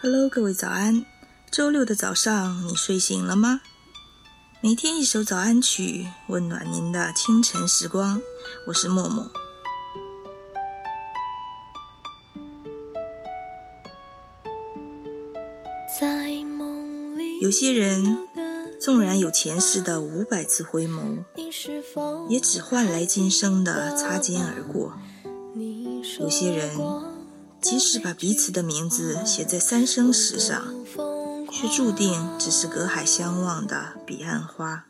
Hello，各位早安！周六的早上，你睡醒了吗？每天一首早安曲，温暖您的清晨时光。我是默默。在梦里，有些人纵然有前世的五百次回眸，也只换来今生的擦肩而过。有些人即使把彼此的名字写在三生石上，却注定只是隔海相望的彼岸花。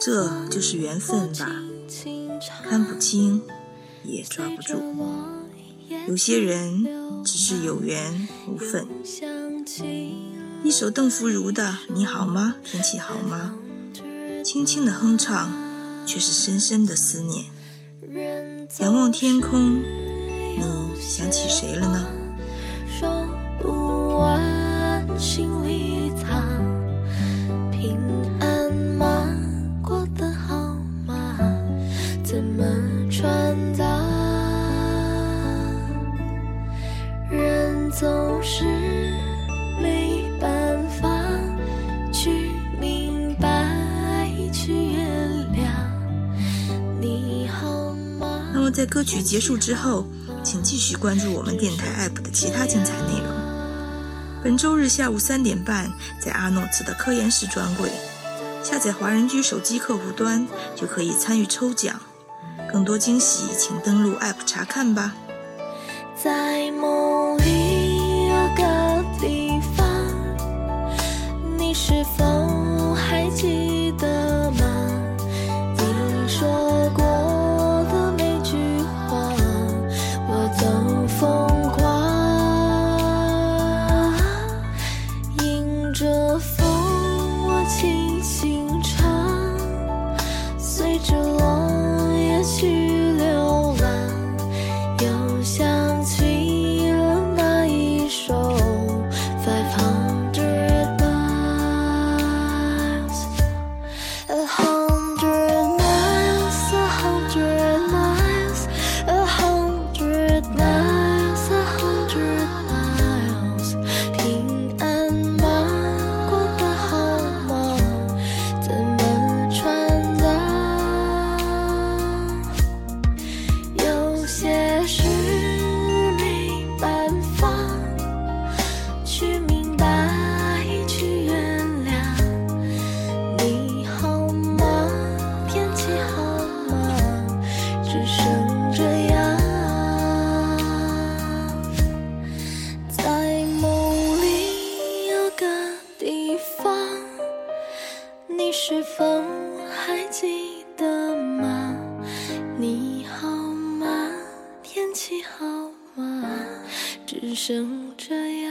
这就是缘分吧，看不清，也抓不住。有些人只是有缘无分。一首邓福如的《你好吗？天气好吗》，轻轻的哼唱，却是深深的思念。仰望天空，你想起谁了呢？说不完，心里藏。平安吗？过得好吗？怎么传达？人总是没办法去明白，去原谅。你好吗？那么在歌曲结束之后，请继续关注我们电台 APP 的其他精彩内容。本周日下午三点半，在阿诺茨的科研室专柜，下载华人居手机客户端就可以参与抽奖。更多惊喜，请登录 APP 查看吧。在梦里是否还记得吗？你好吗？天气好吗？只剩这